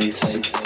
Place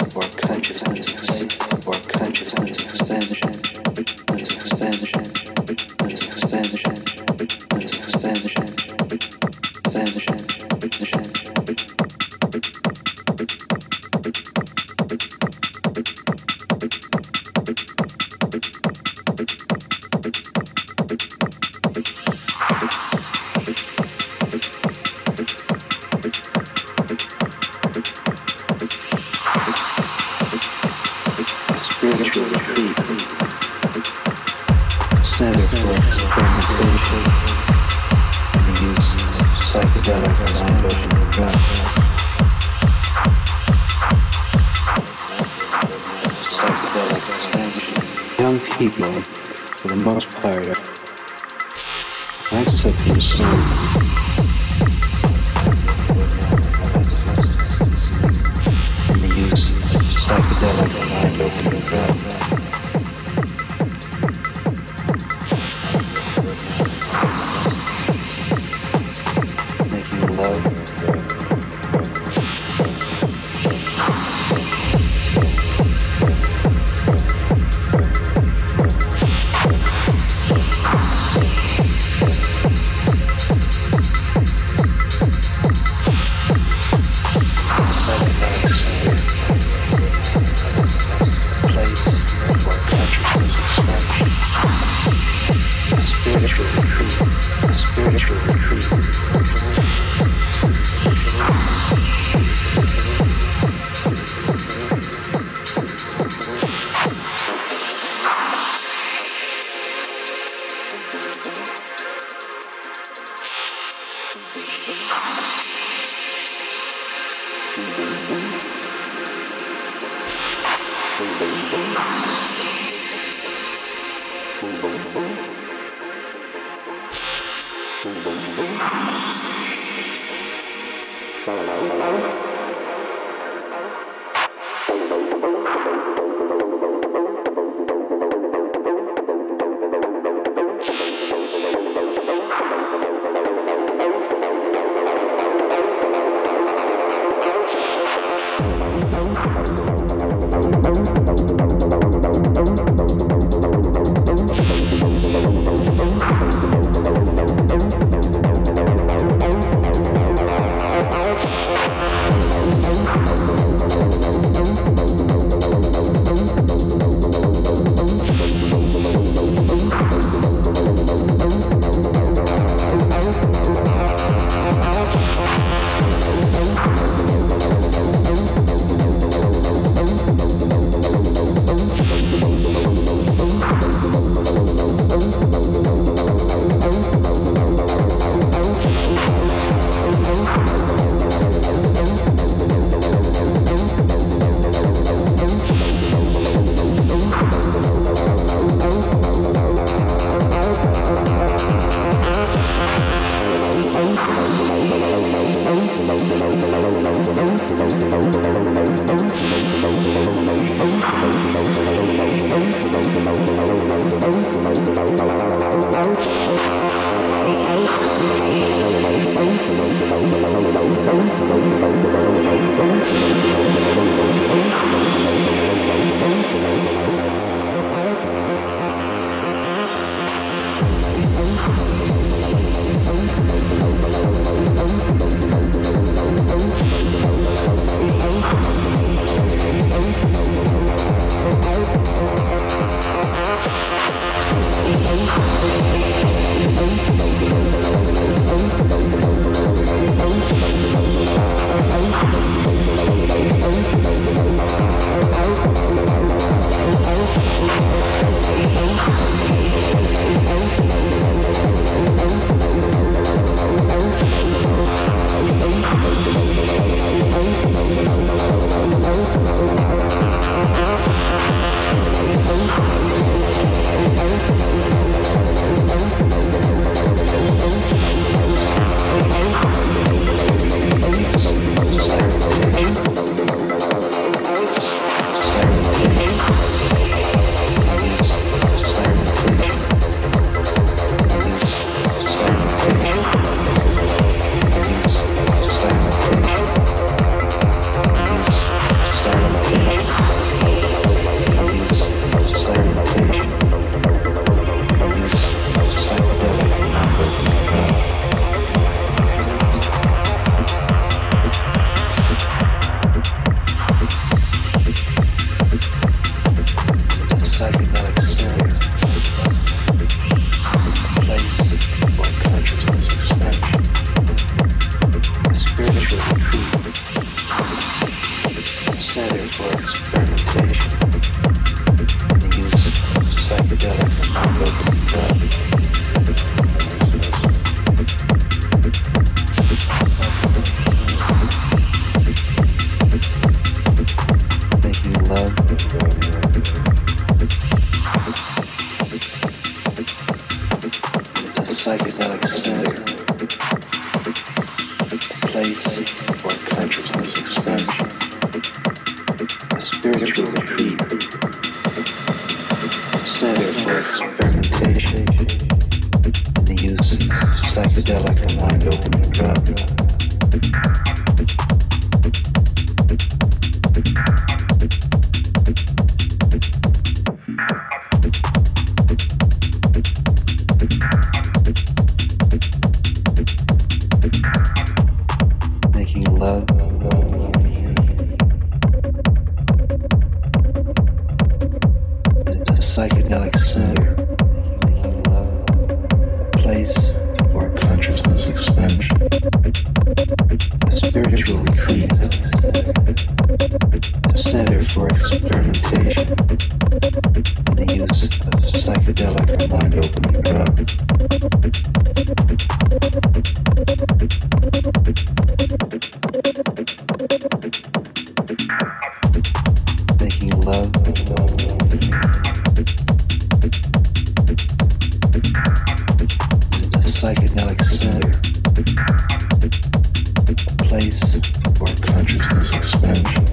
place where consciousness expansion,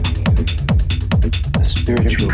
a spiritual